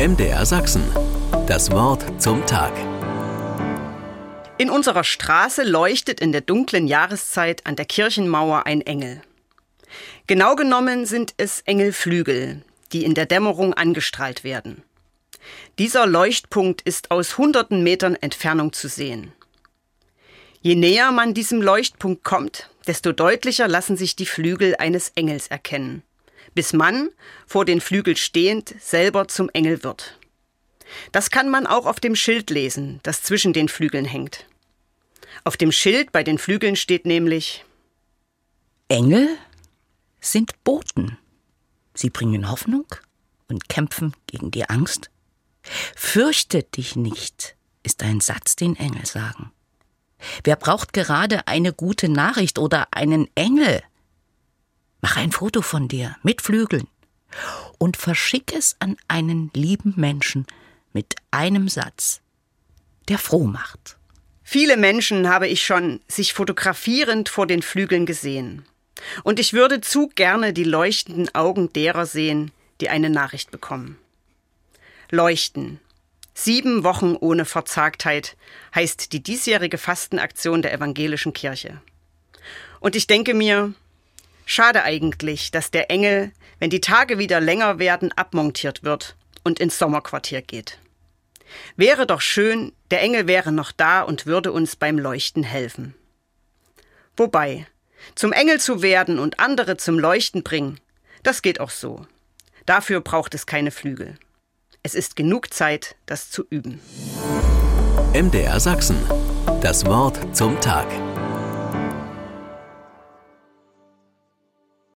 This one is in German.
MDR Sachsen. Das Wort zum Tag. In unserer Straße leuchtet in der dunklen Jahreszeit an der Kirchenmauer ein Engel. Genau genommen sind es Engelflügel, die in der Dämmerung angestrahlt werden. Dieser Leuchtpunkt ist aus hunderten Metern Entfernung zu sehen. Je näher man diesem Leuchtpunkt kommt, desto deutlicher lassen sich die Flügel eines Engels erkennen bis man, vor den Flügel stehend, selber zum Engel wird. Das kann man auch auf dem Schild lesen, das zwischen den Flügeln hängt. Auf dem Schild bei den Flügeln steht nämlich Engel sind Boten. Sie bringen Hoffnung und kämpfen gegen die Angst. Fürchte dich nicht, ist ein Satz, den Engel sagen. Wer braucht gerade eine gute Nachricht oder einen Engel? Mach ein Foto von dir mit Flügeln und verschick es an einen lieben Menschen mit einem Satz, der froh macht. Viele Menschen habe ich schon sich fotografierend vor den Flügeln gesehen. Und ich würde zu gerne die leuchtenden Augen derer sehen, die eine Nachricht bekommen. Leuchten. Sieben Wochen ohne Verzagtheit heißt die diesjährige Fastenaktion der evangelischen Kirche. Und ich denke mir, Schade eigentlich, dass der Engel, wenn die Tage wieder länger werden, abmontiert wird und ins Sommerquartier geht. Wäre doch schön, der Engel wäre noch da und würde uns beim Leuchten helfen. Wobei, zum Engel zu werden und andere zum Leuchten bringen, das geht auch so. Dafür braucht es keine Flügel. Es ist genug Zeit, das zu üben. MDR Sachsen. Das Wort zum Tag.